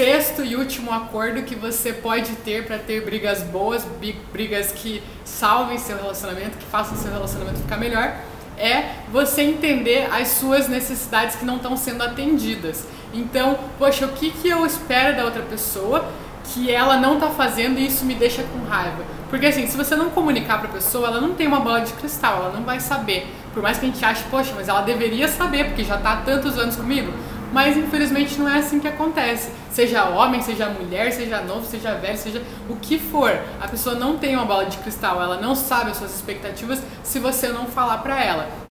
sexto e último acordo que você pode ter para ter brigas boas, brigas que salvem seu relacionamento, que façam seu relacionamento ficar melhor, é você entender as suas necessidades que não estão sendo atendidas. Então, poxa, o que, que eu espero da outra pessoa que ela não está fazendo e isso me deixa com raiva? Porque assim, se você não comunicar para a pessoa, ela não tem uma bola de cristal, ela não vai saber. Por mais que a gente ache, poxa, mas ela deveria saber porque já está há tantos anos comigo. Mas infelizmente não é assim que acontece. Seja homem, seja mulher, seja novo, seja velho, seja o que for. A pessoa não tem uma bola de cristal, ela não sabe as suas expectativas se você não falar para ela.